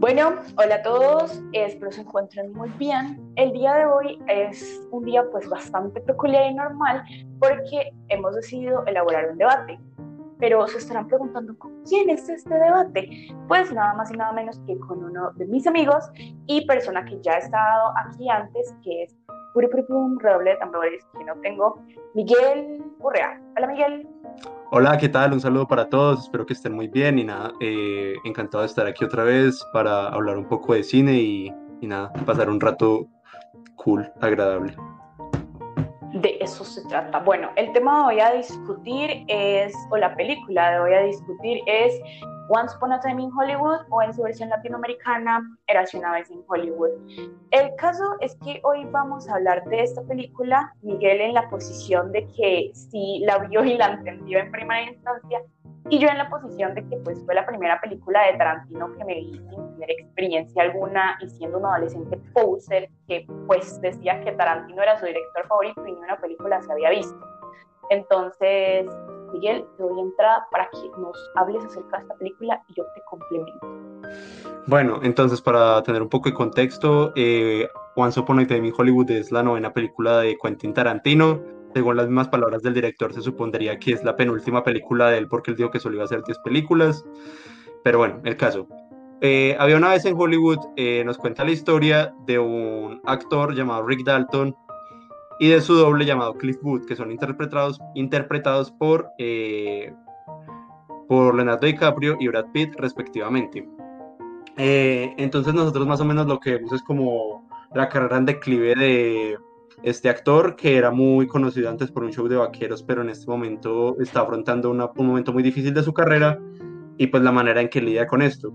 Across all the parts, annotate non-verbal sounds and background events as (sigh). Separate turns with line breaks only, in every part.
Bueno, hola a todos, espero se encuentren muy bien. El día de hoy es un día pues bastante peculiar y normal porque hemos decidido elaborar un debate. Pero se estarán preguntando, ¿con quién es este debate? Pues nada más y nada menos que con uno de mis amigos y persona que ya ha estado aquí antes, que es redoble de tambores que no tengo, Miguel Urrea. Hola Miguel.
Hola, ¿qué tal? Un saludo para todos, espero que estén muy bien y nada, eh, encantado de estar aquí otra vez para hablar un poco de cine y, y nada, pasar un rato cool, agradable.
De eso se trata. Bueno, el tema que voy a discutir es, o la película que voy a discutir es Once Upon a Time in Hollywood o en su versión latinoamericana, Érase una vez en Hollywood. El caso es que hoy vamos a hablar de esta película, Miguel en la posición de que sí la vio y la entendió en primera instancia, y yo en la posición de que pues fue la primera película de Tarantino que me vi sin tener experiencia alguna y siendo un adolescente poser que pues decía que Tarantino era su director favorito y ni una película se había visto. Entonces, Miguel, te doy entrada para que nos hables acerca de esta película y yo te complemento.
Bueno, entonces para tener un poco de contexto, eh, Once Upon a Time in Hollywood es la novena película de Quentin Tarantino. Según las mismas palabras del director, se supondría que es la penúltima película de él porque él dijo que solo iba a hacer 10 películas. Pero bueno, el caso. Eh, había una vez en Hollywood, eh, nos cuenta la historia de un actor llamado Rick Dalton y de su doble llamado Cliff Booth, que son interpretados, interpretados por, eh, por Leonardo DiCaprio y Brad Pitt respectivamente. Eh, entonces nosotros más o menos lo que vemos es como la carrera en declive de este actor que era muy conocido antes por un show de vaqueros, pero en este momento está afrontando un momento muy difícil de su carrera y pues la manera en que lidia con esto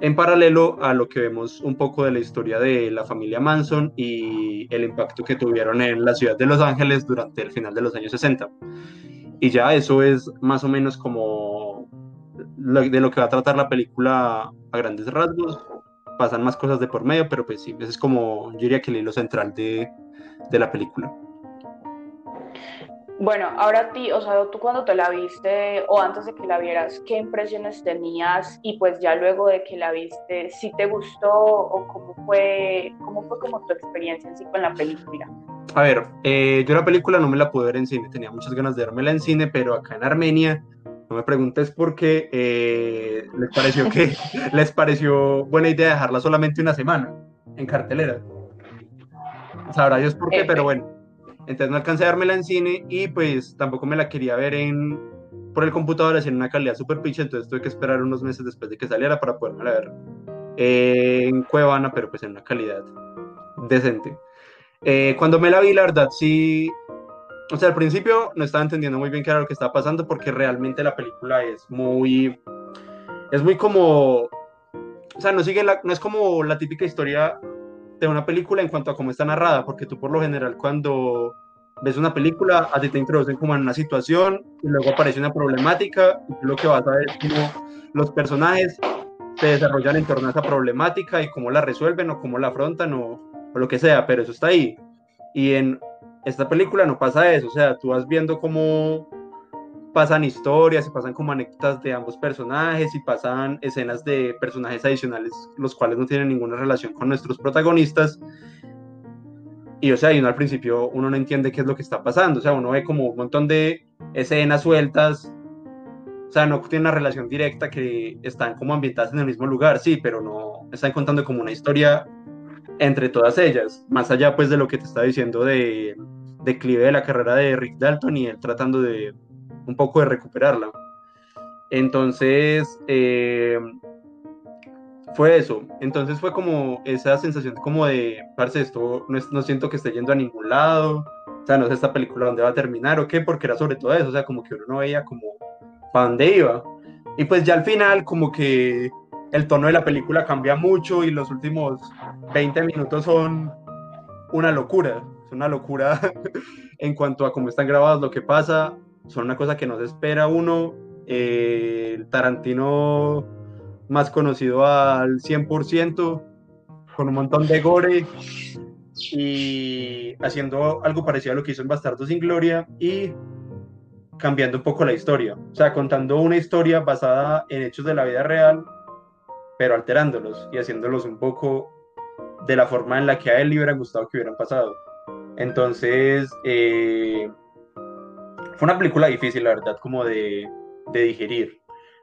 en paralelo a lo que vemos un poco de la historia de la familia Manson y el impacto que tuvieron en la ciudad de Los Ángeles durante el final de los años 60. Y ya eso es más o menos como de lo que va a tratar la película a grandes rasgos. Pasan más cosas de por medio, pero pues sí, ese es como, yo diría que el hilo central de, de la película.
Bueno, ahora a ti, o sea, tú cuando te la viste o antes de que la vieras, ¿qué impresiones tenías? Y pues ya luego de que la viste, ¿si te gustó o cómo fue, cómo fue como tu experiencia en sí con la película?
A ver, eh, yo la película no me la pude ver en cine, tenía muchas ganas de vérmela en cine, pero acá en Armenia, no me preguntes por qué, eh, les pareció que (laughs) les pareció buena idea dejarla solamente una semana en cartelera. Sabrá Dios por qué, pero bueno entonces no alcancé a dármela en cine y pues tampoco me la quería ver en por el computador así en una calidad super pinche, entonces tuve que esperar unos meses después de que saliera para poderme ver en Cuevana, pero pues en una calidad decente. Eh, cuando me la vi, la verdad sí, o sea, al principio no estaba entendiendo muy bien qué era lo que estaba pasando porque realmente la película es muy, es muy como, o sea, no sigue la, no es como la típica historia de una película en cuanto a cómo está narrada, porque tú por lo general cuando ves una película, a ti te introducen como en una situación y luego aparece una problemática y tú lo que vas a ver es cómo los personajes se desarrollan en torno a esa problemática y cómo la resuelven o cómo la afrontan o, o lo que sea, pero eso está ahí. Y en esta película no pasa eso, o sea, tú vas viendo cómo pasan historias, y pasan como anécdotas de ambos personajes y pasan escenas de personajes adicionales, los cuales no tienen ninguna relación con nuestros protagonistas. Y o sea, y uno al principio uno no entiende qué es lo que está pasando, o sea, uno ve como un montón de escenas sueltas, o sea, no tiene una relación directa que están como ambientadas en el mismo lugar, sí, pero no están contando como una historia entre todas ellas, más allá pues de lo que te está diciendo de declive de la carrera de Rick Dalton y él tratando de un poco de recuperarla. Entonces, eh, fue eso. Entonces fue como esa sensación como de, parce, esto no, no, siento que esté yendo a ningún lado. O sea, no sé esta película dónde va a terminar o qué, porque era sobre todo eso. O sea, como que uno no veía como para dónde iba. Y pues ya al final como que el tono de la película cambia mucho y los últimos 20 minutos son una locura. Es una locura (laughs) en cuanto a cómo están grabados, lo que pasa son una cosa que no se espera uno. Eh, el Tarantino más conocido al 100%, con un montón de gore y haciendo algo parecido a lo que hizo en Bastardo sin Gloria y cambiando un poco la historia, o sea, contando una historia basada en hechos de la vida real, pero alterándolos y haciéndolos un poco de la forma en la que a él le hubiera gustado que hubieran pasado. Entonces, eh, fue una película difícil, la verdad, como de, de digerir.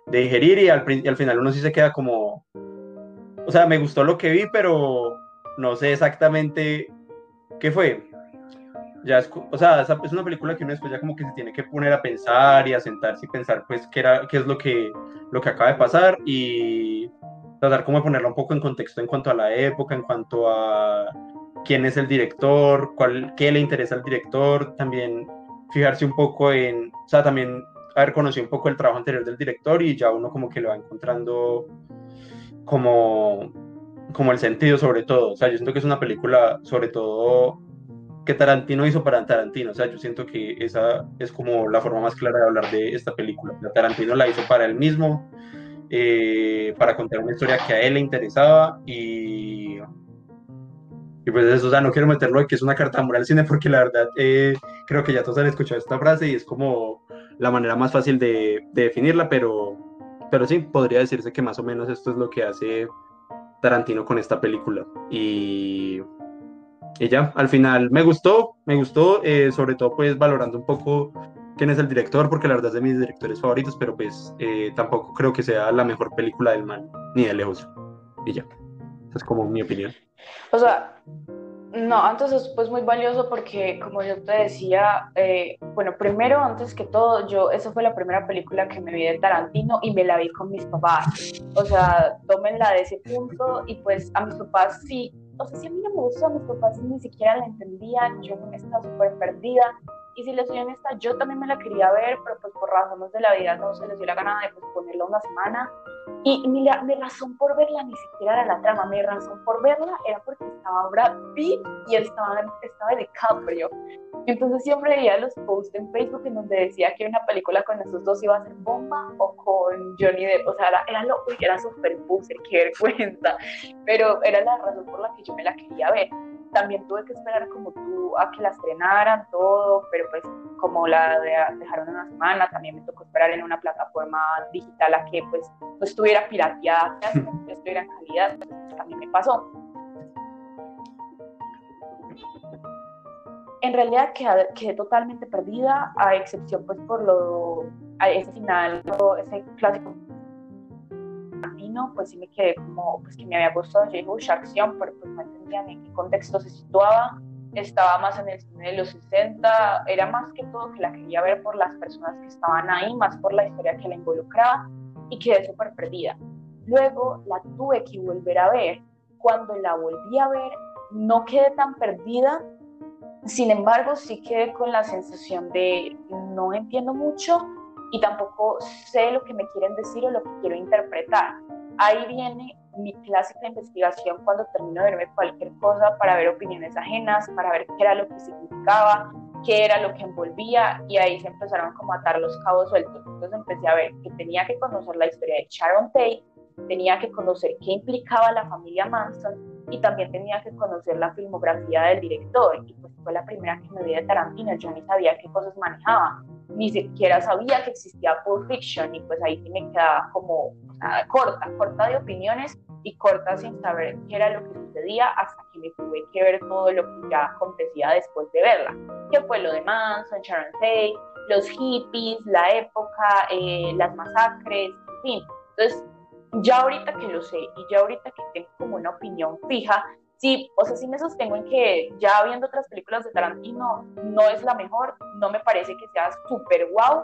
De digerir y al, y al, final uno sí se queda como... O sea, me gustó lo que vi, pero no sé exactamente qué fue. Ya es, o sea, es una película que uno después ya como que se tiene que poner a pensar y a sentarse y pensar pues qué, era, qué es lo que, lo que acaba de pasar y tratar como de ponerla un poco en contexto en cuanto a la época, en cuanto a quién es el director, cuál, qué le interesa al director, también fijarse un poco en, o sea, también haber conocido un poco el trabajo anterior del director y ya uno como que le va encontrando como, como el sentido sobre todo. O sea, yo siento que es una película sobre todo que Tarantino hizo para Tarantino. O sea, yo siento que esa es como la forma más clara de hablar de esta película. Tarantino la hizo para él mismo, eh, para contar una historia que a él le interesaba y y pues eso, o sea, no quiero meterlo que es una carta moral al cine porque la verdad eh, creo que ya todos han escuchado esta frase y es como la manera más fácil de, de, definirla, pero, pero sí, podría decirse que más o menos esto es lo que hace Tarantino con esta película. Y, y ya, al final me gustó, me gustó, eh, sobre todo pues valorando un poco quién es el director, porque la verdad es de mis directores favoritos, pero pues eh, tampoco creo que sea la mejor película del man, ni de lejos. Y ya, esa es como mi opinión.
O sea, no, entonces pues muy valioso porque como yo te decía, eh, bueno, primero, antes que todo, yo, esa fue la primera película que me vi de Tarantino y me la vi con mis papás. O sea, tómenla de ese punto y pues a mis papás sí, o sea, si a mí no me gustó, a mis papás ni siquiera la entendían, yo estaba súper perdida. Y si les soy honesta, yo también me la quería ver, pero pues por razones de la vida no se les dio la gana de pues, ponerla una semana. Y mi, mi, razón por verla ni siquiera era la trama, mi razón por verla era porque estaba Brad Pitt y estaba, estaba DiCaprio. Entonces siempre veía los posts en Facebook en donde decía que una película con esos dos iba a ser bomba o con Johnny Depp. O sea, era, era lo era súper booster, qué vergüenza. Pero era la razón por la que yo me la quería ver también tuve que esperar como tú a que la estrenaran todo, pero pues como la dejaron una semana, también me tocó esperar en una plataforma digital a que pues no estuviera pirateada, no (laughs) estuviera en calidad, pues, también me pasó. En realidad quedé, quedé, totalmente perdida, a excepción pues por lo, a ese final, ese clásico pues sí me quedé como, pues que me había gustado J. Bush, acción, pero pues no entendían en qué contexto se situaba. Estaba más en el cine de los 60, era más que todo que la quería ver por las personas que estaban ahí, más por la historia que la involucraba y quedé súper perdida. Luego la tuve que volver a ver. Cuando la volví a ver, no quedé tan perdida, sin embargo, sí quedé con la sensación de no entiendo mucho y tampoco sé lo que me quieren decir o lo que quiero interpretar ahí viene mi clásica investigación cuando termino de verme cualquier cosa para ver opiniones ajenas, para ver qué era lo que significaba, qué era lo que envolvía y ahí se empezaron como a atar los cabos sueltos. Entonces empecé a ver que tenía que conocer la historia de Sharon Tate, tenía que conocer qué implicaba la familia Manson y también tenía que conocer la filmografía del director y pues fue la primera que me vi de Tarantino, yo ni sabía qué cosas manejaba, ni siquiera sabía que existía Pulp Fiction y pues ahí sí me quedaba como corta, corta de opiniones y corta sin saber qué era lo que sucedía hasta que me tuve que ver todo lo que ya acontecía después de verla, que fue lo de Manson, Sharon Tate, los hippies, la época, eh, las masacres, en fin. Entonces, ya ahorita que lo sé y ya ahorita que tengo como una opinión fija, sí, o sea, sí me sostengo en que ya viendo otras películas de Tarantino no es la mejor, no me parece que sea súper wow,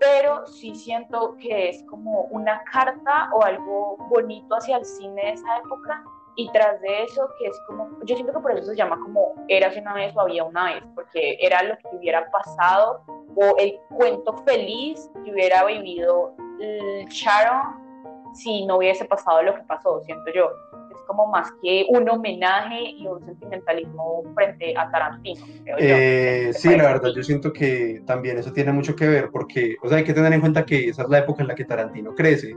pero sí siento que es como una carta o algo bonito hacia el cine de esa época y tras de eso que es como, yo siento que por eso se llama como Eras una vez o había una vez, porque era lo que hubiera pasado o el cuento feliz que hubiera vivido Sharon si no hubiese pasado lo que pasó, siento yo. Como más que un homenaje y un sentimentalismo frente a Tarantino.
Eh, sí, la verdad, yo siento que también eso tiene mucho que ver porque, o sea, hay que tener en cuenta que esa es la época en la que Tarantino crece.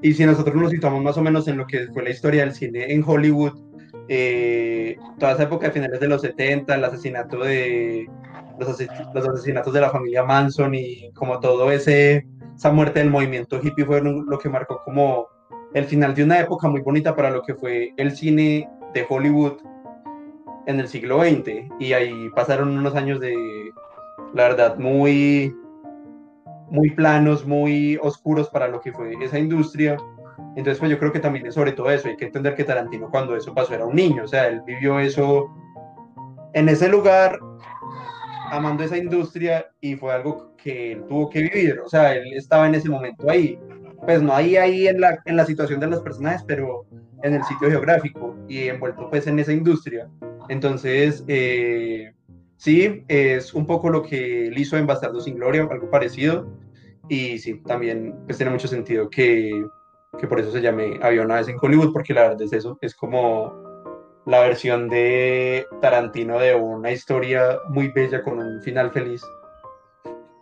Y si nosotros nos situamos más o menos en lo que fue la historia del cine en Hollywood, eh, toda esa época de finales de los 70, el asesinato de los, los asesinatos de la familia Manson y como todo ese esa muerte del movimiento hippie fue lo que marcó como el final de una época muy bonita para lo que fue el cine de Hollywood en el siglo XX. Y ahí pasaron unos años de, la verdad, muy, muy planos, muy oscuros para lo que fue esa industria. Entonces, pues yo creo que también es sobre todo eso. Hay que entender que Tarantino cuando eso pasó era un niño, o sea, él vivió eso en ese lugar, amando esa industria y fue algo que él tuvo que vivir, o sea, él estaba en ese momento ahí. Pues no ahí, ahí en la, en la situación de los personajes, pero en el sitio geográfico y envuelto pues en esa industria. Entonces, eh, sí, es un poco lo que él hizo en Bastardo sin Gloria, algo parecido. Y sí, también pues tiene mucho sentido que, que por eso se llame Había una vez en Hollywood, porque la verdad es eso, es como la versión de Tarantino de una historia muy bella con un final feliz.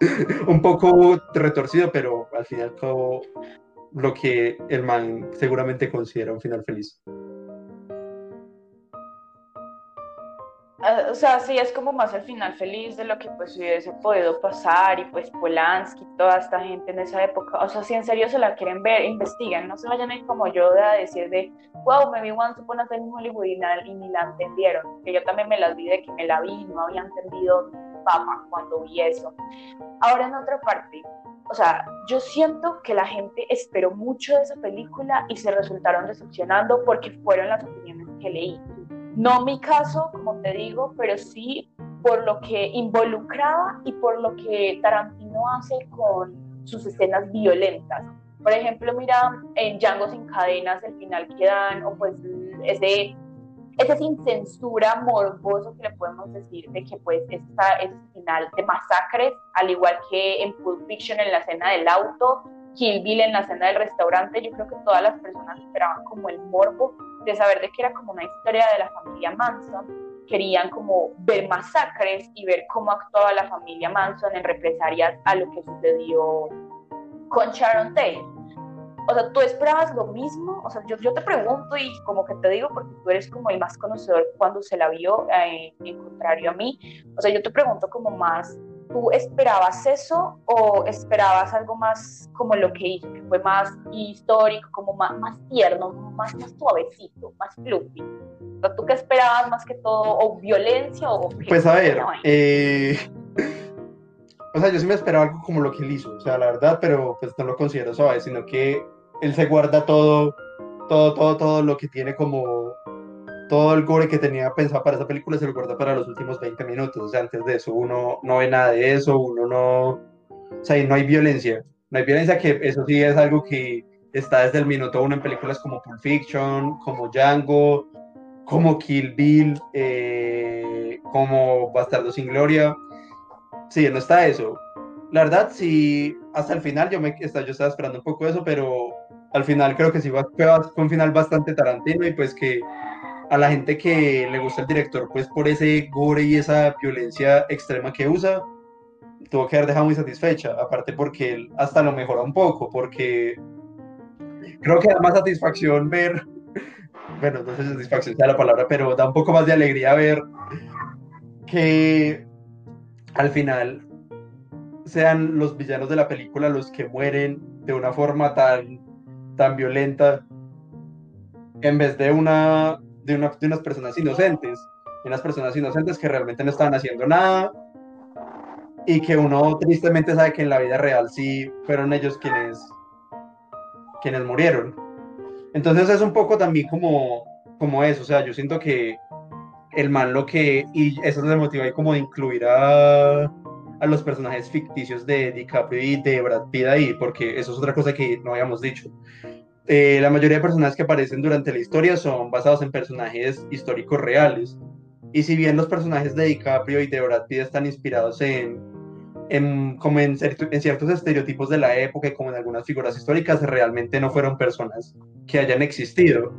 (laughs) un poco retorcido, pero al final todo lo que el man seguramente considera un final feliz.
Ah, o sea, sí, es como más el final feliz de lo que pues hubiese podido pasar y pues Polanski, toda esta gente en esa época. O sea, si en serio se la quieren ver, investiguen, no se vayan a ir como yo a decir de, wow, me vi Once Upon a Time in Hollywood y, ni la entendieron. Que yo también me las vi de que me la vi y no había entendido papá cuando vi eso. Ahora en otra parte, o sea, yo siento que la gente esperó mucho de esa película y se resultaron decepcionando porque fueron las opiniones que leí no mi caso, como te digo, pero sí por lo que involucraba y por lo que Tarantino hace con sus escenas violentas. Por ejemplo, mira, en Django sin cadenas, el final que dan, o pues ese, ese sin censura morboso que le podemos decir de que pues esta, ese final de masacres, al igual que en Pulp Fiction en la escena del auto, Kill Bill en la escena del restaurante, yo creo que todas las personas esperaban como el morbo de saber de que era como una historia de la familia Manson, querían como ver masacres y ver cómo actuaba la familia Manson en represalias a lo que sucedió con Sharon Tate. O sea, ¿tú esperabas lo mismo? O sea, yo, yo te pregunto y como que te digo, porque tú eres como el más conocedor cuando se la vio, eh, en contrario a mí. O sea, yo te pregunto como más, ¿Tú esperabas eso o esperabas algo más como lo que hizo, que fue más histórico, como más, más tierno, más, más suavecito, más fluffy? ¿Tú qué esperabas más que todo? ¿O violencia o
Pues a ver, eh, (laughs) o sea, yo sí me esperaba algo como lo que él hizo, o sea, la verdad, pero pues no lo considero suave, sino que él se guarda todo, todo, todo, todo lo que tiene como todo el gore que tenía pensado para esa película se lo guarda para los últimos 20 minutos. O sea, antes de eso uno no ve nada de eso, uno no... O sea, no hay violencia. No hay violencia que eso sí es algo que está desde el minuto uno en películas como Pulp Fiction, como Django, como Kill Bill, eh, como Bastardo sin Gloria. Sí, no está eso. La verdad, sí, hasta el final yo, me, yo estaba esperando un poco eso, pero al final creo que sí fue un final bastante tarantino y pues que a la gente que le gusta el director, pues por ese gore y esa violencia extrema que usa, tuvo que haber dejado muy satisfecha, aparte porque él hasta lo mejora un poco, porque creo que da más satisfacción ver, (laughs) bueno, no sé si satisfacción sea la palabra, pero da un poco más de alegría ver que al final sean los villanos de la película los que mueren de una forma tan, tan violenta en vez de una de, unas personas inocentes, de unas personas inocentes que realmente no estaban haciendo nada y que uno tristemente sabe que en la vida real sí fueron ellos quienes, quienes murieron. Entonces es un poco también como, como eso, o sea, yo siento que el man lo que, y eso es el motivo ahí como de incluir a, a los personajes ficticios de DiCaprio y de Brad Pitt ahí, porque eso es otra cosa que no habíamos dicho. Eh, la mayoría de personajes que aparecen durante la historia son basados en personajes históricos reales. Y si bien los personajes de DiCaprio y de Brad Pitt están inspirados en, en como en, ciertos estereotipos de la época y como en algunas figuras históricas, realmente no fueron personas que hayan existido.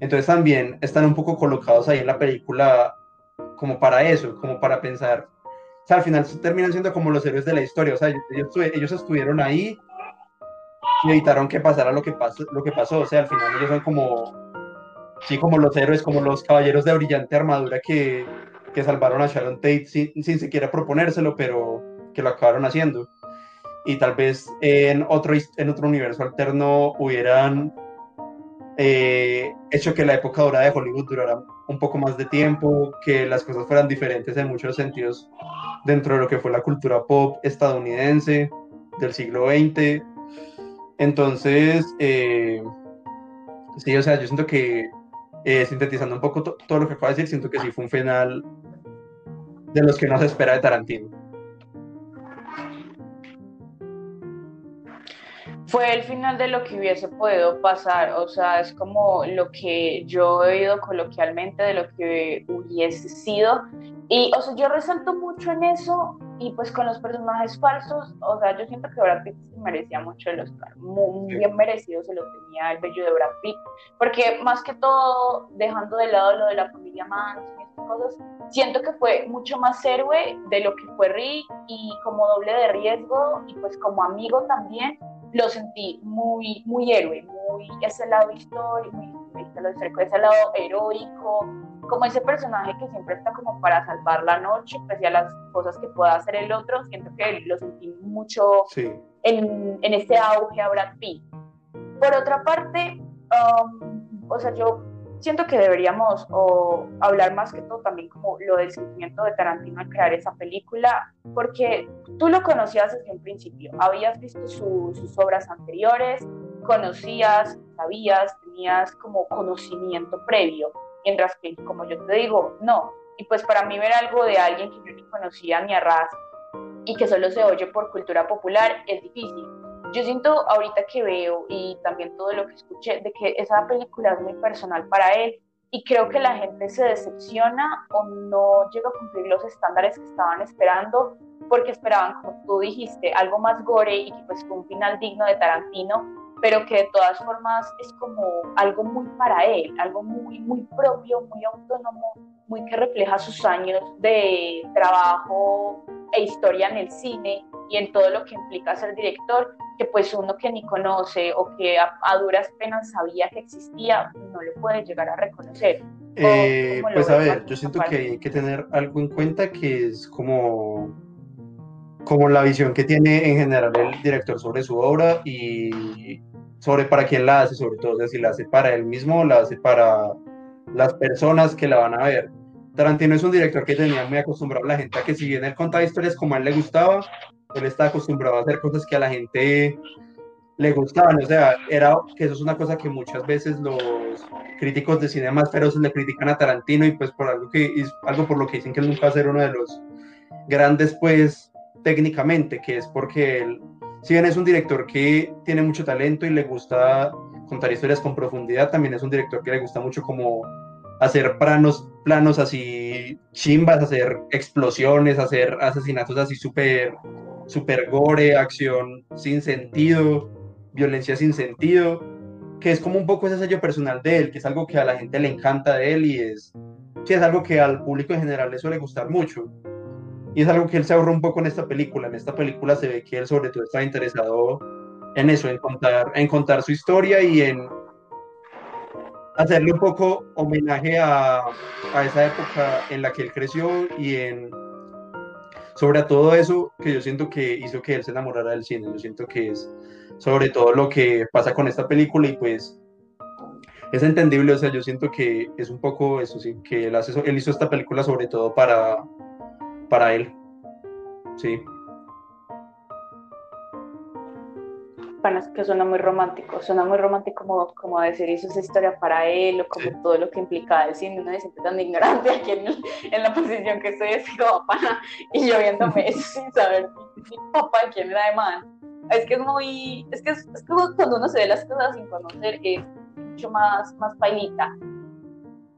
Entonces también están un poco colocados ahí en la película como para eso, como para pensar. O sea, al final terminan siendo como los héroes de la historia. O sea, ellos, ellos estuvieron ahí y evitaron que pasara lo que, pasó, lo que pasó. O sea, al final ellos son como, sí, como los héroes, como los caballeros de brillante armadura que, que salvaron a Sharon Tate sin, sin siquiera proponérselo, pero que lo acabaron haciendo. Y tal vez en otro, en otro universo alterno hubieran eh, hecho que la época dorada de Hollywood durara un poco más de tiempo, que las cosas fueran diferentes en muchos sentidos dentro de lo que fue la cultura pop estadounidense del siglo XX. Entonces, eh, sí, o sea, yo siento que eh, sintetizando un poco todo lo que acabo de decir, siento que sí fue un final de los que no se espera de Tarantino.
Fue el final de lo que hubiese podido pasar, o sea, es como lo que yo he oído coloquialmente de lo que hubiese sido. Y, o sea, yo resalto mucho en eso y pues con los personajes falsos, o sea, yo siento que Brad Pitt merecía mucho el Oscar, muy, bien merecido se lo tenía el bello de Brad Pitt, porque más que todo, dejando de lado lo de la familia Manson y esas cosas, siento que fue mucho más héroe de lo que fue Rick y como doble de riesgo y pues como amigo también, lo sentí muy, muy héroe, muy ese lado histórico, muy, ese lado heroico, como ese personaje que siempre está como para salvar la noche, pese a las cosas que pueda hacer el otro, siento que lo sentí mucho en, en este auge a Brad Pitt. Por otra parte, um, o sea, yo siento que deberíamos o, hablar más que todo también como lo del sentimiento de Tarantino al crear esa película, porque tú lo conocías desde un principio, habías visto sus obras anteriores, conocías, sabías, tenías como conocimiento previo mientras que, como yo te digo, no. Y pues para mí ver algo de alguien que yo ni conocía ni a ras y que solo se oye por cultura popular es difícil. Yo siento ahorita que veo y también todo lo que escuché de que esa película es muy personal para él y creo que la gente se decepciona o no llega a cumplir los estándares que estaban esperando porque esperaban, como tú dijiste, algo más gore y que pues un final digno de Tarantino pero que de todas formas es como algo muy para él, algo muy, muy propio, muy autónomo, muy que refleja sus años de trabajo e historia en el cine y en todo lo que implica ser director, que pues uno que ni conoce o que a, duras penas sabía que existía, no lo puede llegar a reconocer.
Eh, pues a ver, yo siento que hay que tener algo en cuenta que es como como la visión que tiene en general el director sobre su obra y sobre para quién la hace, sobre todo, si la hace para él mismo o la hace para las personas que la van a ver. Tarantino es un director que tenía muy acostumbrado a la gente a que si bien él contaba historias como a él le gustaba, él está acostumbrado a hacer cosas que a la gente le gustaban, o sea, era que eso es una cosa que muchas veces los críticos de cine más feroces le critican a Tarantino y pues por algo que algo por lo que dicen que él nunca va a ser uno de los grandes pues técnicamente, que es porque él si bien es un director que tiene mucho talento y le gusta contar historias con profundidad, también es un director que le gusta mucho como hacer planos, planos así chimbas, hacer explosiones, hacer asesinatos así súper super gore, acción sin sentido, violencia sin sentido, que es como un poco ese sello personal de él, que es algo que a la gente le encanta de él y es, sí, es algo que al público en general le suele gustar mucho. Y es algo que él se ahorró un poco en esta película. En esta película se ve que él sobre todo está interesado en eso, en contar, en contar su historia y en hacerle un poco homenaje a, a esa época en la que él creció y en sobre todo eso que yo siento que hizo que él se enamorara del cine. Yo siento que es sobre todo lo que pasa con esta película y pues es entendible, o sea, yo siento que es un poco eso, sí, que él, hace, él hizo esta película sobre todo para, para él. Sí.
Bueno, es que suena muy romántico, suena muy romántico como, como decir hizo esa historia para él o como todo lo que implica el cine, uno es siempre tan ignorante aquí en, la posición que estoy así como papá y yo viéndome (laughs) eso sin saber mi papá quién era de man. Es que es muy, es que es, es como cuando uno se ve las cosas sin conocer es mucho más, más pailita.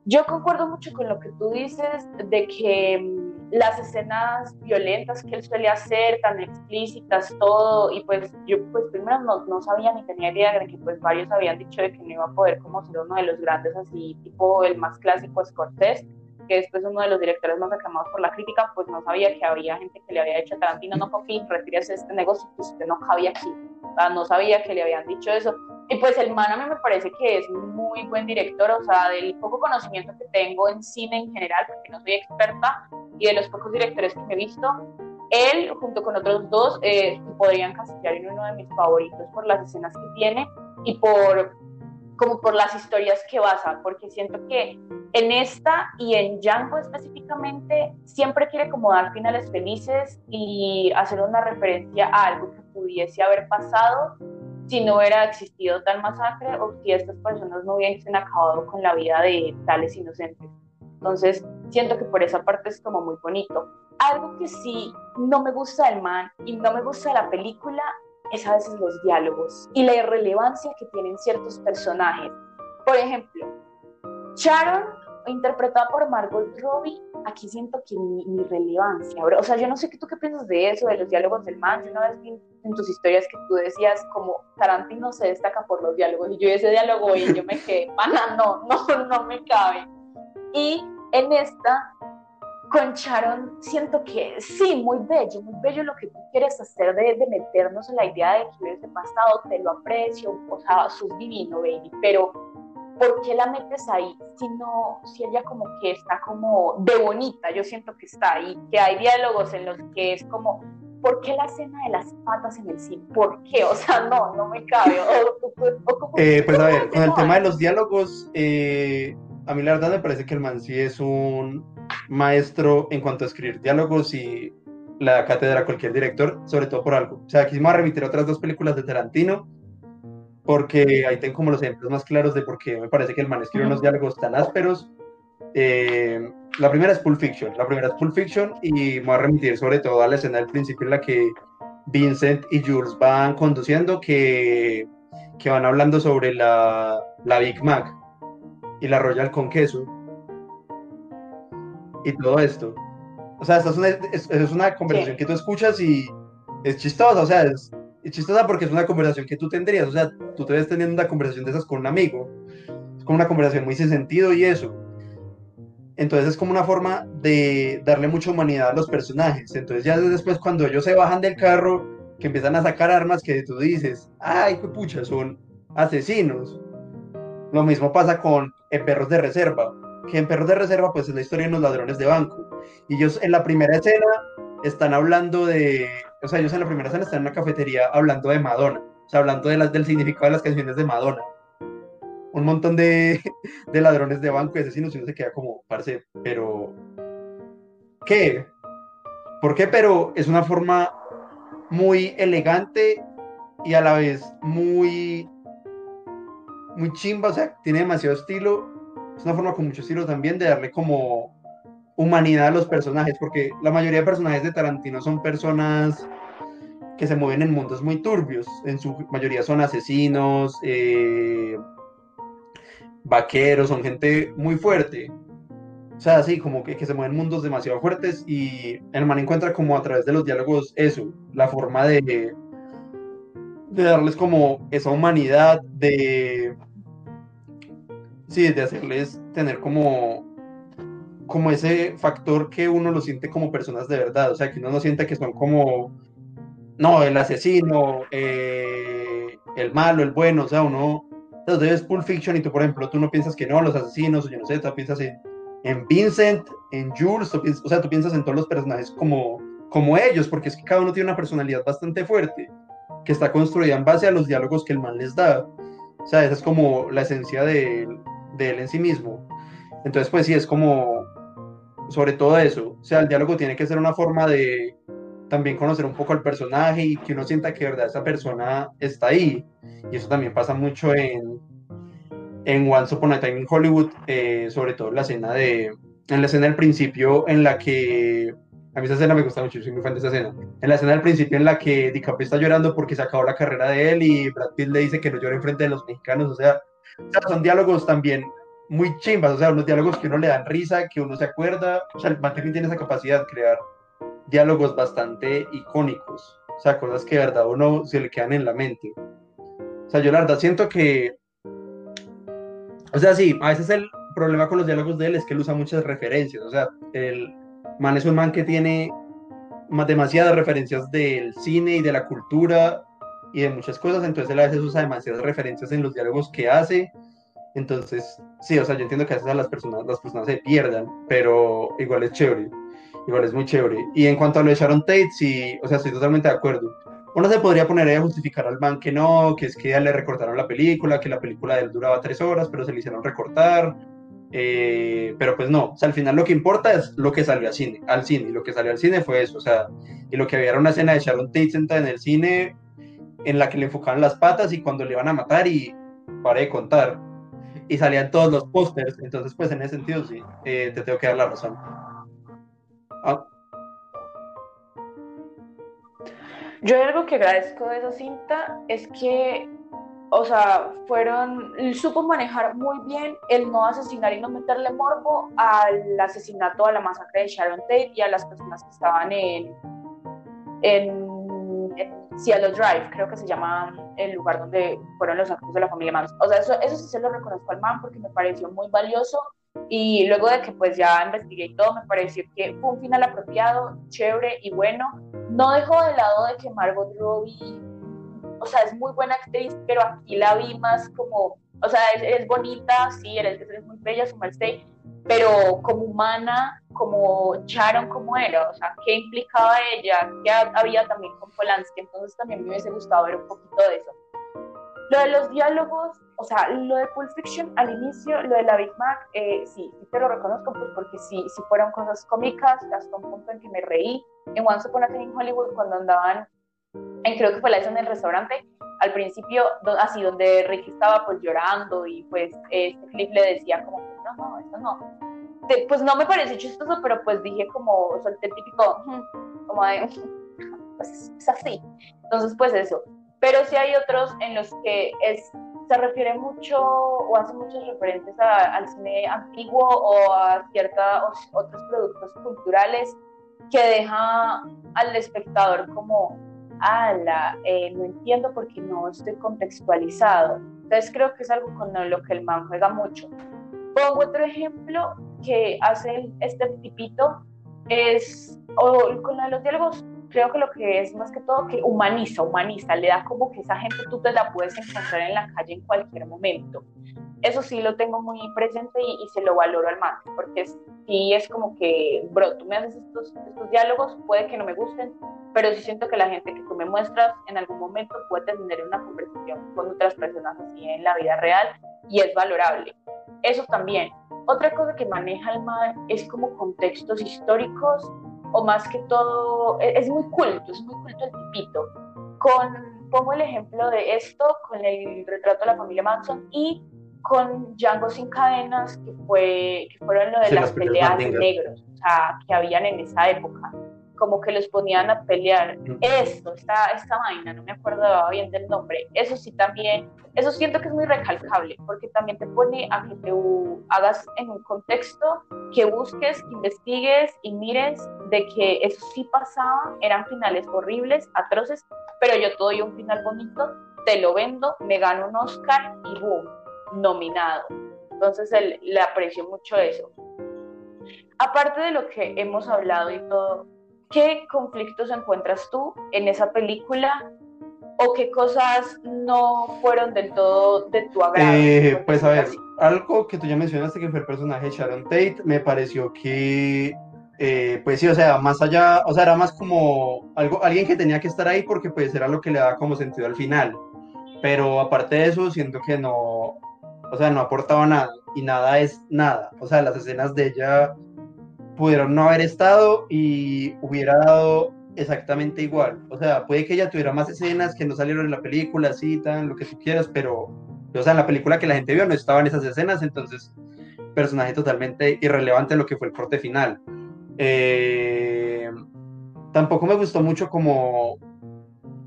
Yo concuerdo mucho con lo que tú dices de que las escenas violentas que él suele hacer, tan explícitas, todo, y pues yo pues primero no, no, sabía ni tenía idea de que pues varios habían dicho de que no iba a poder como ser uno de los grandes así, tipo el más clásico es Cortés, que después uno de los directores más aclamados por la crítica, pues no sabía que había gente que le había dicho a Tarantino, no papi, retírese este negocio, pues usted no cabía aquí, o sea, no sabía que le habían dicho eso, y pues el man a mí me parece que es muy buen director, o sea, del poco conocimiento que tengo en cine en general, porque no soy experta, y de los pocos directores que he visto, él junto con otros dos eh, podrían casillar en uno de mis favoritos por las escenas que tiene y por como por las historias que basa, porque siento que en esta y en Django específicamente siempre quiere como dar finales felices y hacer una referencia a algo que pudiese haber pasado si no hubiera existido tal masacre o si estas personas no hubiesen acabado con la vida de tales inocentes. Entonces, siento que por esa parte es como muy bonito. Algo que sí no me gusta del man y no me gusta de la película es a veces los diálogos y la irrelevancia que tienen ciertos personajes. Por ejemplo, Sharon, interpretada por Margot Robbie, aquí siento que ni, relevancia, O sea, yo no sé qué tú qué piensas de eso, de los diálogos del man. Yo una vez vi en tus historias que tú decías como Tarantino se destaca por los diálogos y yo ese diálogo y yo me quedé, mana, no, no, no me cabe. Y en esta con Sharon siento que sí, muy bello, muy bello lo que tú quieres hacer de, de meternos en la idea de que hubiese pasado, te lo aprecio, o sea, sus divino, baby, pero ¿por qué la metes ahí si no, si ella como que está como de bonita? Yo siento que está ahí, que hay diálogos en los que es como, ¿por qué la escena de las patas en el cine? ¿Por qué? O sea, no, no me cabe.
Eh, pues a ver, con el tema de los diálogos, eh, a mí la verdad me parece que el man sí es un maestro en cuanto a escribir diálogos y la cátedra a cualquier director, sobre todo por algo. O sea, aquí vamos a remitir a otras dos películas de Tarantino, porque ahí tengo como los ejemplos más claros de por qué me parece que el man escribe unos diálogos tan ásperos. Eh, la primera es Pulp Fiction, la primera es Pulp Fiction y me voy a remitir sobre todo a la escena del principio en la que Vincent y Jules van conduciendo, que, que van hablando sobre la, la Big Mac y la Royal con queso y todo esto. O sea, esta es una, es, una conversación que tú escuchas y es chistosa, o sea, es, chistosa porque es una conversación que tú tendrías, o sea, tú te ves teniendo una conversación de esas con un amigo, es como una conversación muy sin sentido y eso. Entonces es como una forma de darle mucha humanidad a los personajes. Entonces ya después cuando ellos se bajan del carro, que empiezan a sacar armas que tú dices, ay, qué pucha, son asesinos. Lo mismo pasa con eh, perros de reserva, que en perros de reserva pues es la historia de los ladrones de banco. Y ellos en la primera escena están hablando de, o sea, ellos en la primera escena están en una cafetería hablando de Madonna, o sea, hablando de del significado de las canciones de Madonna. Un montón de, (laughs) de ladrones de banco y asesinos y uno se queda como, parce, pero... ¿Qué? ¿Por qué? Pero es una forma muy elegante y a la vez muy muy chimba, o sea, tiene demasiado estilo. Es una forma con mucho estilo también de darle como humanidad a los personajes, porque la mayoría de personajes de Tarantino son personas que se mueven en mundos muy turbios. En su mayoría son asesinos, eh, vaqueros, son gente muy fuerte. O sea, así como que, que, se mueven mundos demasiado fuertes y el man encuentra como a través de los diálogos eso, la forma de, de darles como esa humanidad, de sí, de hacerles tener como, como ese factor que uno lo siente como personas de verdad, o sea, que uno no siente que son como, no, el asesino, eh, el malo, el bueno, o sea, uno, entonces ves Pulp Fiction y tú, por ejemplo, tú no piensas que no, los asesinos, o yo no sé, tú piensas en, en Vincent, en Jules, o sea, tú piensas en todos los personajes como, como ellos, porque es que cada uno tiene una personalidad bastante fuerte, que está construida en base a los diálogos que el mal les da. O sea, esa es como la esencia de, de él en sí mismo. Entonces, pues sí, es como, sobre todo eso, o sea, el diálogo tiene que ser una forma de también conocer un poco al personaje y que uno sienta que de verdad esa persona está ahí. Y eso también pasa mucho en, en Once Upon a Time in Hollywood, eh, sobre todo en la escena de, en la escena del principio en la que, a mí esa escena me gusta mucho, soy muy fan de esa escena, en la escena del principio en la que DiCaprio está llorando porque se acabó la carrera de él y Brad Pitt le dice que no llore frente de los mexicanos, o sea, o sea, son diálogos también muy chimbas, o sea, unos diálogos que uno le dan risa, que uno se acuerda. O sea, el Martin tiene esa capacidad de crear diálogos bastante icónicos. O sea, cosas que de verdad uno se le quedan en la mente. O sea, yo la verdad siento que. O sea, sí, a veces el problema con los diálogos de él es que él usa muchas referencias. O sea, el man es un man que tiene demasiadas referencias del cine y de la cultura y de muchas cosas, entonces él a veces usa demasiadas referencias en los diálogos que hace. Entonces, sí, o sea, yo entiendo que a veces a las personas, las personas se pierdan, pero igual es chévere, igual es muy chévere. Y en cuanto a lo de Sharon Tate, sí, o sea, estoy totalmente de acuerdo. uno se podría poner a justificar al man que no, que es que ya le recortaron la película, que la película de él duraba tres horas, pero se le hicieron recortar. Eh, pero pues no, o sea, al final lo que importa es lo que salió al cine, al cine, y lo que salió al cine fue eso, o sea, y lo que había era una escena de Sharon Tate sentada en el cine en la que le enfocaban las patas y cuando le iban a matar y paré de contar, y salían todos los pósters, entonces pues en ese sentido sí, eh, te tengo que dar la razón. Ah.
Yo algo que agradezco de esa cinta es que o sea, fueron, supo manejar muy bien el no asesinar y no meterle morbo al asesinato, a la masacre de Sharon Tate y a las personas que estaban en, en, Cielo Drive, creo que se llama el lugar donde fueron los actos de la familia Manson. O sea, eso, eso sí se lo reconozco al man porque me pareció muy valioso y luego de que pues ya investigué y todo, me pareció que fue un final apropiado, chévere y bueno. No dejó de lado de que Margot Robbie o sea, es muy buena actriz, pero aquí la vi más como, o sea, es, bonita, sí, eres, es muy bella, su merced, pero como humana, como Sharon, como era, o sea, qué implicaba ella, qué había también con Polanski, entonces también me hubiese gustado ver un poquito de eso. Lo de los diálogos, o sea, lo de Pulp Fiction al inicio, lo de la Big Mac, eh, sí, sí te lo reconozco, pues porque sí, sí fueron cosas cómicas, hasta un punto en que me reí. En Once Upon a Time in Hollywood, cuando andaban creo que fue la escena en el restaurante, al principio, así donde Ricky estaba pues llorando y pues este clip le decía como, no, no, esto no. pues no me pareció chistoso, pero pues dije como, solté el típico, como de, (laughs) pues es así. Entonces pues eso. Pero sí hay otros en los que es, se refiere mucho o hace muchos referentes al cine antiguo o a ciertos otros productos culturales que deja al espectador como ala, eh, no entiendo porque no estoy contextualizado. Entonces creo que es algo con lo que el man juega mucho. Pongo otro ejemplo que hace este tipito, es, o con los diálogos, creo que lo que es más que todo que humaniza, humaniza, le da como que esa gente tú te la puedes encontrar en la calle en cualquier momento. Eso sí lo tengo muy presente y, se lo valoro al man, porque sí es como que, bro, tú me haces estos, estos diálogos, puede que no me gusten, pero sí siento que la gente que tú me muestras en algún momento puede tener una conversación con otras personas así en la vida real y es valorable. Eso también. Otra cosa que maneja el mar es como contextos históricos o más que todo, e-, es muy culto, es muy culto el tipito. Con, pongo el ejemplo de esto con el retrato de la familia Manson y con Django sin cadenas, que, fue, que fueron lo de las peleas de negros, o sea, que habían en esa época como que los ponían a pelear. Esto, esta, esta vaina, no me acuerdo bien del nombre, eso sí también, eso siento que es muy recalcable, porque también te pone a que te hagas en un contexto, que busques, que investigues y mires de que eso sí pasaba, eran finales horribles, atroces, pero yo te doy un final bonito, te lo vendo, me gano un Oscar y boom, nominado. Entonces él, le aprecio mucho eso. Aparte de lo que hemos hablado y todo, ¿Qué conflictos encuentras tú en esa película o qué cosas no fueron del todo de tu agrado?
Eh, pues a ver, algo que tú ya mencionaste que fue el personaje de Sharon Tate, me pareció que, eh, pues sí, o sea, más allá, o sea, era más como algo, alguien que tenía que estar ahí porque pues era lo que le daba como sentido al final. Pero aparte de eso, siento que no, o sea, no aportaba nada y nada es nada. O sea, las escenas de ella pudieron no haber estado y hubiera dado exactamente igual. O sea, puede que ella tuviera más escenas que no salieron en la película, así, tan, lo que tú quieras, pero, o sea, en la película que la gente vio no estaban esas escenas, entonces, personaje totalmente irrelevante lo que fue el corte final. Eh, tampoco me gustó mucho como,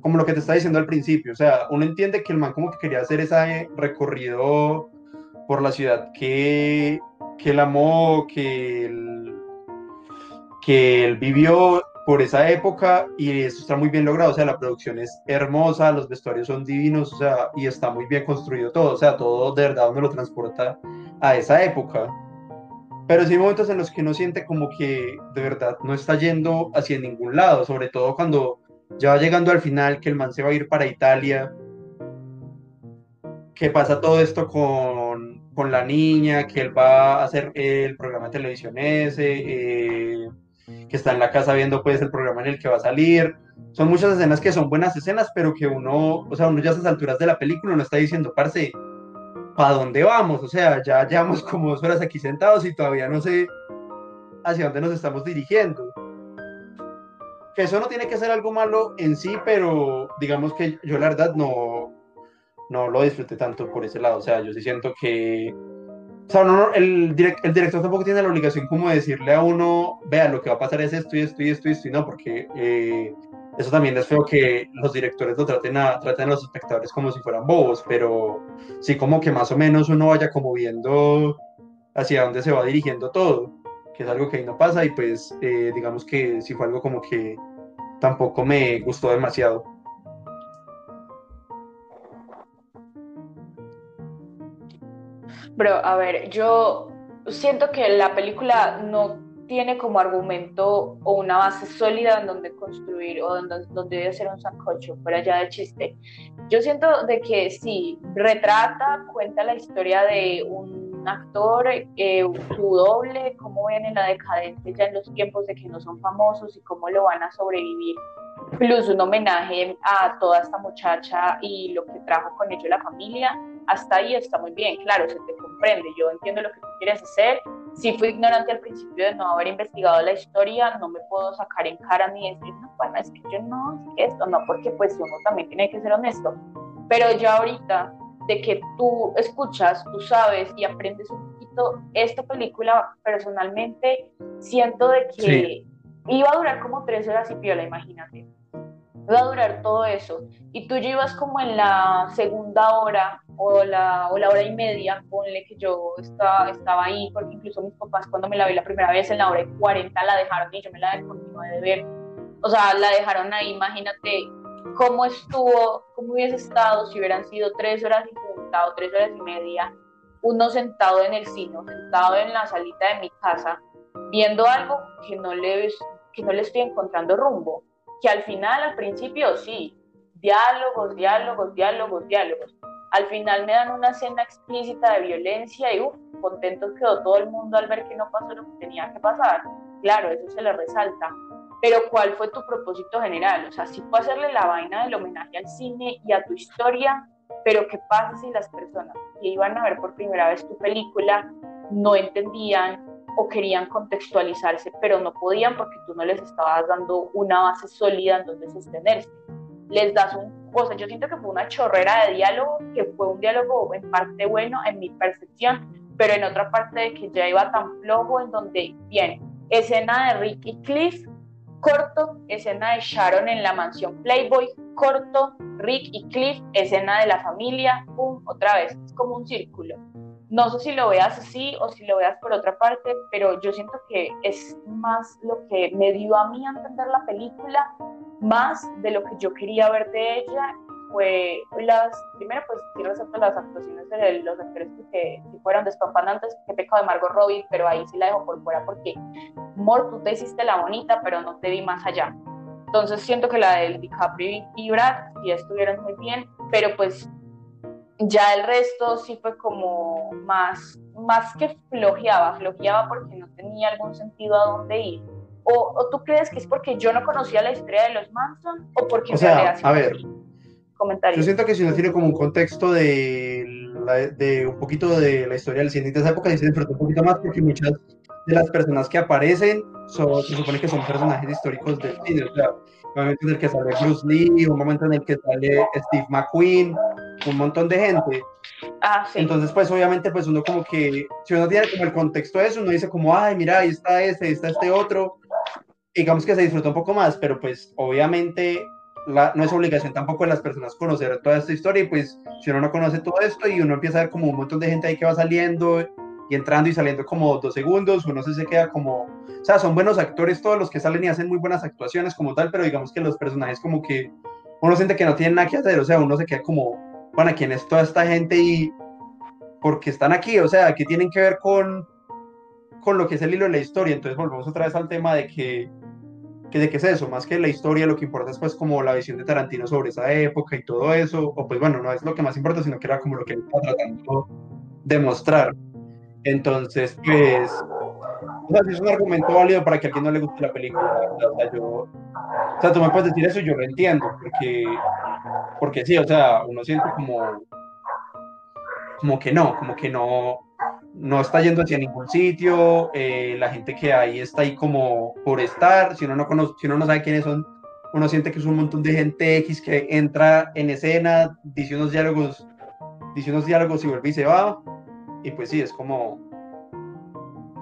como lo que te estaba diciendo al principio, o sea, uno entiende que el man como que quería hacer ese recorrido por la ciudad que, que él amó, que él que él vivió por esa época y eso está muy bien logrado, o sea, la producción es hermosa, los vestuarios son divinos, o sea, y está muy bien construido todo, o sea, todo de verdad uno lo transporta a esa época. Pero sí hay momentos en los que uno siente como que de verdad no está yendo hacia ningún lado, sobre todo cuando ya va llegando al final que el man se va a ir para Italia, que pasa todo esto con, con la niña, que él va a hacer el programa de televisión ese, eh, que está en la casa viendo pues el programa en el que va a salir, son muchas escenas que son buenas escenas, pero que uno, o sea, uno ya a esas alturas de la película no está diciendo, parce, ¿para dónde vamos? O sea, ya llevamos como dos horas aquí sentados y todavía no sé hacia dónde nos estamos dirigiendo. Que eso no tiene que ser algo malo en sí, pero digamos que yo la verdad no, no lo disfruté tanto por ese lado. O sea, yo sí siento que o sea, no, el, el, director tampoco tiene la obligación como de decirle a uno, vea, lo que va a pasar es esto y esto y esto y esto y no, porque eh, eso también es feo que los directores lo traten a, traten a los espectadores como si fueran bobos, pero sí como que más o menos uno vaya como viendo hacia dónde se va dirigiendo todo, que es algo que ahí no pasa y pues eh, digamos que sí fue algo como que tampoco me gustó demasiado.
Pero, a ver, yo siento que la película no tiene como argumento o una base sólida en donde construir o donde, donde debe ser un sancocho, fuera allá de chiste. Yo siento de que sí, retrata, cuenta la historia de un actor, eh, su doble, cómo viene la decadencia ya en los tiempos de que no son famosos y cómo lo van a sobrevivir. Plus un homenaje a toda esta muchacha y lo que trajo con ello la familia hasta ahí está muy bien, claro, se te comprende, yo entiendo lo que tú quieres hacer. Si fui ignorante al principio de no haber investigado la historia, no me puedo sacar en cara ni decir, no, bueno, es que yo no, es que esto, no, porque pues uno también tiene que ser honesto. Pero ya ahorita, de que tú escuchas, tú sabes y aprendes un poquito esta película, personalmente siento de que iba a durar como tres horas y piola, imagínate va a durar todo eso. Y tú ya ibas como en la segunda hora o la, o la hora y media, ponle que yo estaba, estaba ahí, porque incluso mis papás cuando me la vi la primera vez en la hora y 40 la dejaron y yo me la continué de ver. O sea, la dejaron ahí, imagínate cómo estuvo, cómo hubiese estado si hubieran sido tres horas y punta o tres horas y media, uno sentado en el cine, sentado en la salita de mi casa, viendo algo que no le, que no le estoy encontrando rumbo que al final, al principio, sí, diálogos, diálogos, diálogos, diálogos. Al final me dan una escena explícita de violencia y uff, contento quedó todo el mundo al ver que no pasó lo que tenía que pasar. Claro, eso se le resalta. Pero ¿cuál fue tu propósito general? O sea, sí fue hacerle la vaina del homenaje al cine y a tu historia, pero ¿qué pasa si las personas que iban a ver por primera vez tu película no entendían o querían contextualizarse, pero no podían porque tú no les estabas dando una base sólida en donde sostenerse. Les das un, o sea, yo siento que fue una chorrera de diálogo, que fue un diálogo en parte bueno en mi percepción, pero en otra parte de que ya iba tan flojo en donde, bien, escena de Rick y Cliff, corto, escena de Sharon en la mansión Playboy, corto, Rick y Cliff, escena de la familia, pum, otra vez, es como un círculo. No sé si lo veas así o si lo veas por otra parte, pero yo siento que es más lo que me dio a mí a entender la película, más de lo que yo quería ver de ella. Fue las, primero pues sí resalto las actuaciones de los actores que, fueron despampanantes, que pecado de Margot Robbie, pero ahí sí la dejo por fuera porque, Mor, tú te hiciste la bonita, pero no te vi más allá. Entonces siento que la del DiCaprio y Brad sí estuvieron muy bien, pero pues ya el resto sí fue como más, más que flojeaba, flojeaba porque no tenía algún sentido a dónde ir. O, tú crees que es porque yo no conocía la historia de los Manson o porque
o sea, a ver, comentarios. Yo siento que si no tiene como un contexto de, de un poquito de la historia del cine de esa época, se disfrutó un poquito más porque muchas de las personas que aparecen son, se supone que son personajes históricos del cine. O sea, un momento en el que sale Bruce Lee, un momento en el que sale Steve McQueen, un montón de gente.
Ah, sí.
Entonces, pues obviamente, pues uno como que, si uno tiene como el contexto de eso, uno dice como, ay, mira, ahí está este, ahí está este otro. Digamos que se disfruta un poco más, pero pues obviamente la, no es obligación tampoco de las personas conocer toda esta historia y pues si uno no conoce todo esto y uno empieza a ver como un montón de gente ahí que va saliendo y entrando y saliendo como dos segundos, uno se, se queda como, o sea, son buenos actores todos los que salen y hacen muy buenas actuaciones como tal, pero digamos que los personajes como que uno siente que no tienen nada que hacer, o sea, uno se queda como, bueno, ¿quién es toda esta gente y por qué están aquí? O sea, ¿qué tienen que ver con, con lo que es el hilo de la historia? Entonces volvemos otra vez al tema de que, que, de qué es eso, más que la historia, lo que importa es pues como la visión de Tarantino sobre esa época y todo eso, o pues bueno, no es lo que más importa, sino que era como lo que estaba tratando de mostrar. Entonces, pues, o sea, es un argumento válido para que a quien no le guste la película. O sea, yo O sea, tú me puedes decir eso y yo lo entiendo, porque, porque sí, o sea, uno siente como, como que no, como que no, no está yendo hacia ningún sitio, eh, la gente que hay está ahí como por estar, si uno no conoce, si uno no sabe quiénes son, uno siente que es un montón de gente X que entra en escena, dice unos diálogos, dice unos diálogos y vuelve y se va, y pues sí, es como,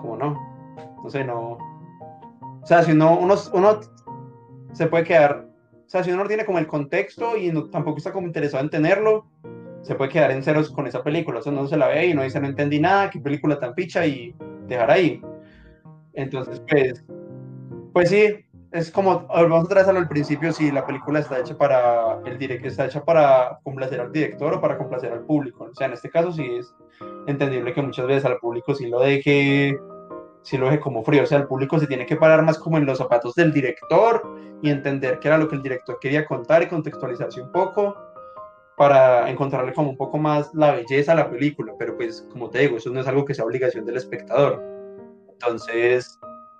como no, no sé, no, o sea, si uno, uno, uno se puede quedar, o sea, si uno no tiene como el contexto y tampoco está como interesado en tenerlo, se puede quedar en ceros con esa película, o sea, no se la ve y no dice no entendí nada, qué película tan picha y dejar ahí. Entonces, pues, pues sí, es como, vamos otra vez al principio, si la película está hecha para el director, está hecha para complacer al director o para complacer al público. O sea, en este caso sí es entendible que muchas veces al público sí lo deje si lo deje como frío. O sea, el público se tiene que parar más como en los zapatos del director y entender qué era lo que el director quería contar y contextualizarse un poco para encontrarle como un poco más la belleza a la película. Pero pues, como te digo, eso no es algo que sea obligación del espectador. Entonces,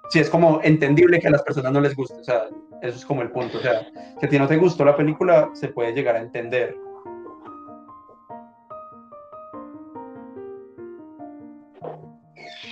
sí es como entendible que a las personas no les guste. O sea, eso es como el punto. O sea, si a ti no te gustó la película, se puede llegar a entender.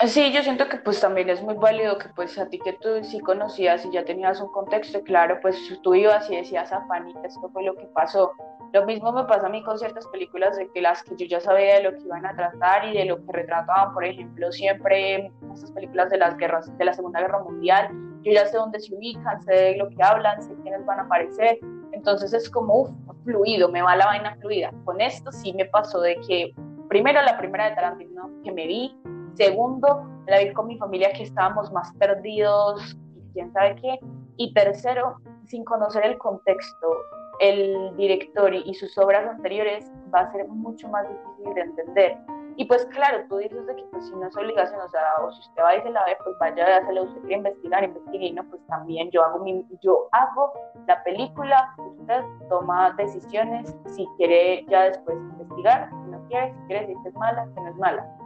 Sí, yo siento que pues también es muy válido que pues a ti que tú sí conocías y ya tenías un contexto claro, pues tú ibas y decías a Fanny esto fue lo que pasó. Lo mismo me pasa a mí con ciertas películas de que las que yo ya sabía de lo que iban a tratar y de lo que retrataban, por ejemplo, siempre estas películas de las guerras, de la Segunda Guerra Mundial, yo ya sé dónde se ubican, sé de lo que hablan, sé quiénes van a aparecer, entonces es como fluido, me va la vaina fluida. Con esto sí me pasó de que primero la primera de Tarantino que me vi, Segundo, la vi con mi familia que estábamos más perdidos y quién sabe qué. Y tercero, sin conocer el contexto, el director y sus obras anteriores va a ser mucho más difícil de entender. Y pues claro, tú dices de que pues, si no es obligación, o sea, o si usted va y se la ve, pues vaya a hacerlo, usted quiere investigar, investigue, y no, pues también yo hago, mi, yo hago la película, usted toma decisiones, si quiere ya después investigar, si no quiere, si quiere decir que es mala, que no es mala.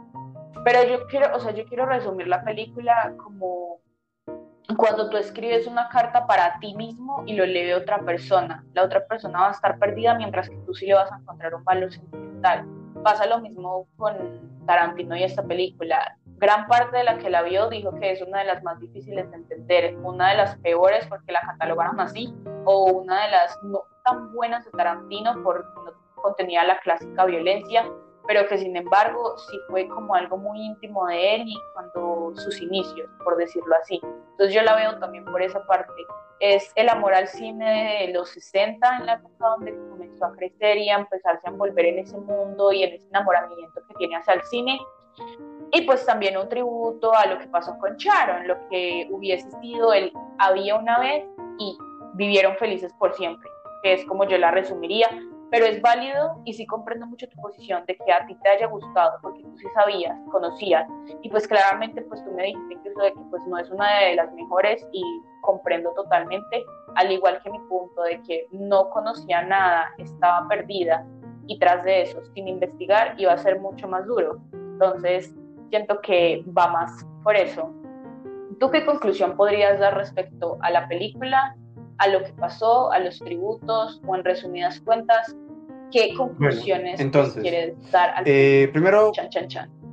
Pero yo quiero, o sea, yo quiero resumir la película como cuando tú escribes una carta para ti mismo y lo lee otra persona. La otra persona va a estar perdida mientras que tú sí le vas a encontrar un valor sentimental. Pasa lo mismo con Tarantino y esta película. Gran parte de la que la vio dijo que es una de las más difíciles de entender, una de las peores porque la catalogaron así, o una de las no tan buenas de Tarantino porque no contenía la clásica violencia pero que sin embargo sí fue como algo muy íntimo de él y cuando sus inicios, por decirlo así. Entonces yo la veo también por esa parte. Es el amor al cine de los 60 en la época donde comenzó a crecer y a empezarse a envolver en ese mundo y en ese enamoramiento que tiene hacia el cine. Y pues también un tributo a lo que pasó con Sharon, lo que hubiese sido el había una vez y vivieron felices por siempre, que es como yo la resumiría pero es válido y sí comprendo mucho tu posición de que a ti te haya gustado porque tú sí sabías, conocías y pues claramente pues tú me dijiste incluso de que pues no es una de las mejores y comprendo totalmente, al igual que mi punto de que no conocía nada, estaba perdida y tras de eso, sin investigar, iba a ser mucho más duro. Entonces, siento que va más por eso. ¿Tú qué conclusión podrías dar respecto a la película a lo que pasó, a los tributos o en resumidas cuentas, ¿qué conclusiones quieres dar al
eh, Primero,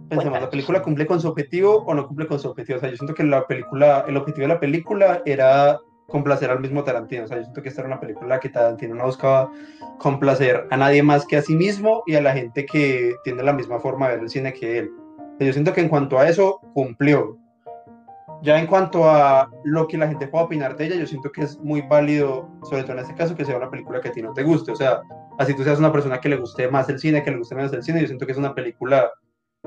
pensemos, ¿la película cumple con su objetivo o no cumple con su objetivo? O sea, yo siento que la película, el objetivo de la película era complacer al mismo Tarantino. O sea, yo siento que esta era una película que Tarantino no buscaba complacer a nadie más que a sí mismo y a la gente que tiene la misma forma de ver el cine que él. yo siento que en cuanto a eso, cumplió. Ya en cuanto a lo que la gente pueda opinar de ella, yo siento que es muy válido, sobre todo en este caso, que sea una película que a ti no te guste. O sea, así tú seas una persona que le guste más el cine, que le guste menos el cine, yo siento que es una película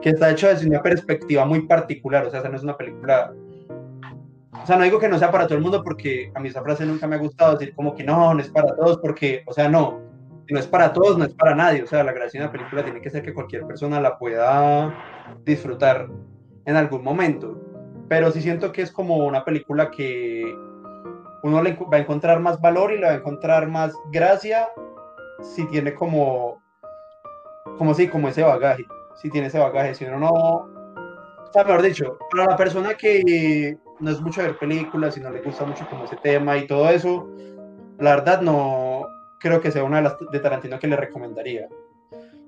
que está hecha desde una perspectiva muy particular. O sea, no es una película. O sea, no digo que no sea para todo el mundo, porque a mí esa frase nunca me ha gustado decir como que no, no es para todos, porque, o sea, no, no es para todos, no es para nadie. O sea, la gracia de una película tiene que ser que cualquier persona la pueda disfrutar en algún momento pero sí siento que es como una película que uno le va a encontrar más valor y le va a encontrar más gracia si tiene como, como sí, como ese bagaje, si tiene ese bagaje, si uno no, o sea, mejor dicho, para la persona que no es mucho ver películas y no le gusta mucho como ese tema y todo eso, la verdad no creo que sea una de las de Tarantino que le recomendaría.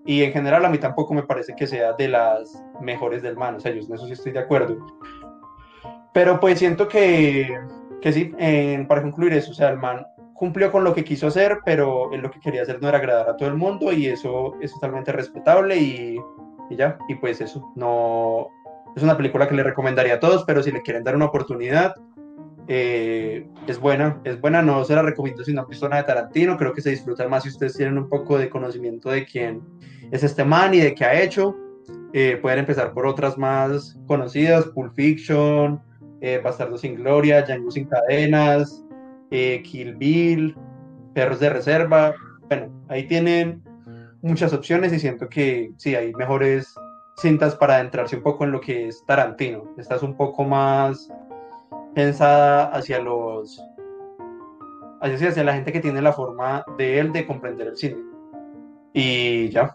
Y en general a mí tampoco me parece que sea de las mejores del man, o sea, yo en eso sí estoy de acuerdo. Pero pues siento que, que sí, para concluir eso, o sea, el man cumplió con lo que quiso hacer, pero él lo que quería hacer no era agradar a todo el mundo y eso es totalmente respetable y, y ya, y pues eso, no, es una película que le recomendaría a todos, pero si le quieren dar una oportunidad, eh, es buena, es buena, no se la recomiendo si no han visto de Tarantino, creo que se disfruta más si ustedes tienen un poco de conocimiento de quién es este man y de qué ha hecho. Eh, pueden empezar por otras más conocidas, Pulp Fiction, eh, Bastardo sin Gloria, Django sin Cadenas, eh, Kill Bill, Perros de Reserva. Bueno, ahí tienen muchas opciones y siento que sí, hay mejores cintas para adentrarse un poco en lo que es Tarantino. Esta es un poco más pensada hacia los hacia, la gente que tiene la forma de él de comprender el cine. Y ya.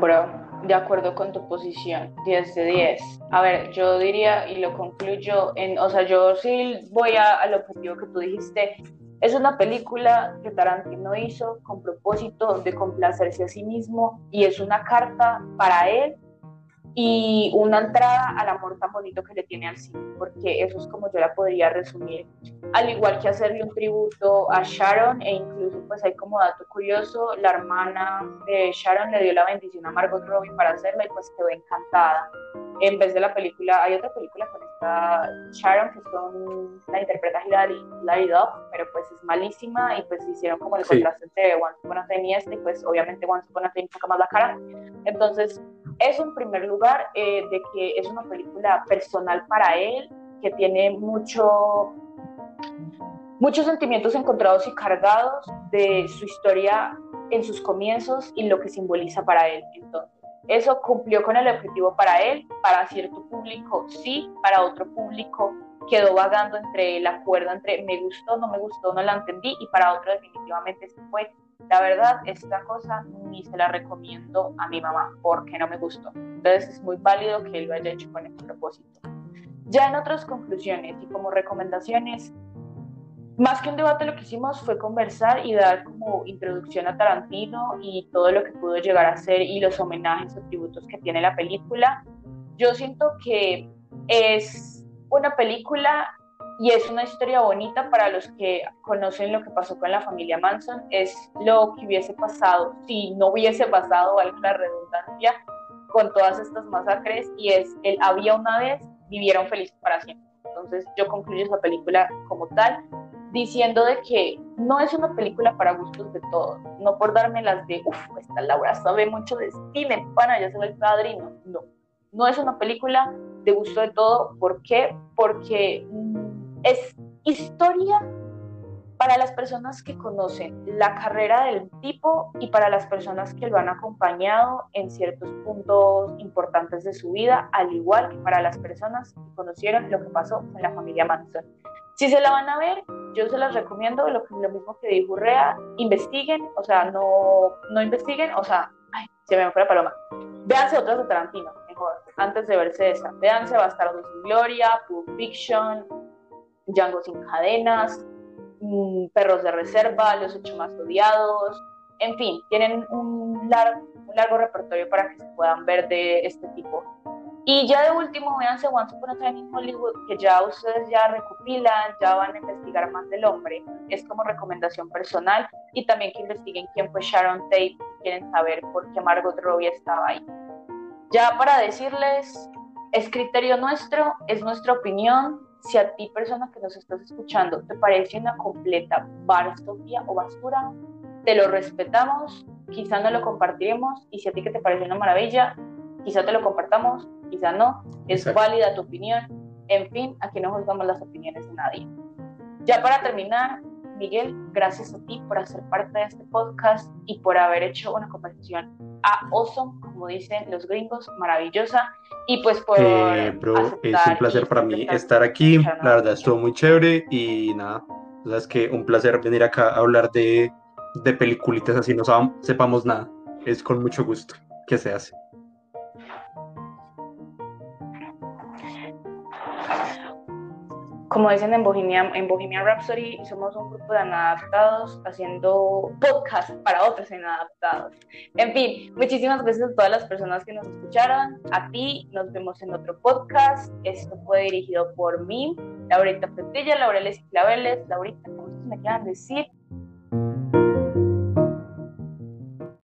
Bro, de acuerdo con tu posición, 10 de 10. A ver, yo diría y lo concluyo en, o sea, yo sí voy a, al objetivo que tú dijiste. Es una película que Tarantino hizo con propósito de complacerse a sí mismo y es una carta para él y una entrada al amor tan bonito que le tiene al cine, porque eso es como yo la podría resumir. Al igual que hacerle un tributo a Sharon, e incluso pues hay como dato curioso, la hermana de Sharon le dio la bendición a Margot Robbie para hacerla y pues quedó encantada. En vez de la película, hay otra película con esta Sharon que son, la interpreta Hilary, Hilary Duff, pero pues es malísima y pues hicieron como el contraste entre Once Upon a Time y este, y pues obviamente Once Upon a Time saca más la cara. Entonces, eso en primer lugar, eh, de que es una película personal para él, que tiene mucho, muchos sentimientos encontrados y cargados de su historia en sus comienzos y lo que simboliza para él. Entonces, eso cumplió con el objetivo para él, para cierto público sí, para otro público quedó vagando entre la cuerda entre me gustó, no me gustó, no la entendí y para otro definitivamente se fue la verdad, esta cosa ni se la recomiendo a mi mamá porque no me gustó. Entonces es muy válido que él lo haya hecho con este propósito. Ya en otras conclusiones y como recomendaciones, más que un debate lo que hicimos fue conversar y dar como introducción a Tarantino y todo lo que pudo llegar a ser y los homenajes o tributos que tiene la película. Yo siento que es una película y es una historia bonita para los que conocen lo que pasó con la familia Manson. Es lo que hubiese pasado si no hubiese pasado, valga la redundancia, con todas estas masacres. Y es el había una vez, vivieron felices para siempre. Entonces yo concluyo esa película como tal, diciendo de que no es una película para gustos de todos. No por darme las de, uff, esta Laura sabe mucho de cine, pana, ya se ve el padrino. No, no es una película de gusto de todo. ¿Por qué? Porque es historia para las personas que conocen la carrera del tipo y para las personas que lo han acompañado en ciertos puntos importantes de su vida, al igual que para las personas que conocieron lo que pasó con la familia Manson. Si se la van a ver, yo se las recomiendo, lo, lo mismo que dijo Rea, investiguen, o sea, no, no investiguen, o sea, ay, se me fue la paloma. Véanse otras de Tarantino, mejor, antes de verse esa. Véanse Bastardos sin Gloria, Pulp Fiction, Django sin cadenas, mm, Perros de Reserva, Los ocho más odiados, en fin, tienen un largo, un largo repertorio para que se puedan ver de este tipo. Y ya de último, véanse Once Upon a Time in Hollywood, que ya ustedes ya recopilan, ya van a investigar más del hombre. Es como recomendación personal y también que investiguen quién fue Sharon Tate si quieren saber por qué Margot Robbie estaba ahí. Ya para decirles, es criterio nuestro, es nuestra opinión, si a ti, persona que nos estás escuchando, te parece una completa barstofia o basura, te lo respetamos, quizá no lo compartiremos, y si a ti que te parece una maravilla, quizá te lo compartamos, quizá no, es válida tu opinión, en fin, aquí no juzgamos las opiniones de nadie. Ya para terminar, Miguel, gracias a ti por hacer parte de este podcast y por haber hecho una conversación a awesome, como dicen los gringos, maravillosa. Y pues por.
Eh, es un placer para mí estar aquí. La verdad, estuvo muy chévere y nada. es que un placer venir acá a hablar de, de peliculitas así no sepamos nada. Es con mucho gusto que se hace.
Como dicen en Bohemian, en Bohemian Rhapsody, somos un grupo de inadaptados haciendo podcast para otros inadaptados. En fin, muchísimas gracias a todas las personas que nos escucharon. A ti, nos vemos en otro podcast. Esto fue dirigido por mí, Laurita Petilla, Laureles Claveles. Laurita, ¿cómo me quieran decir?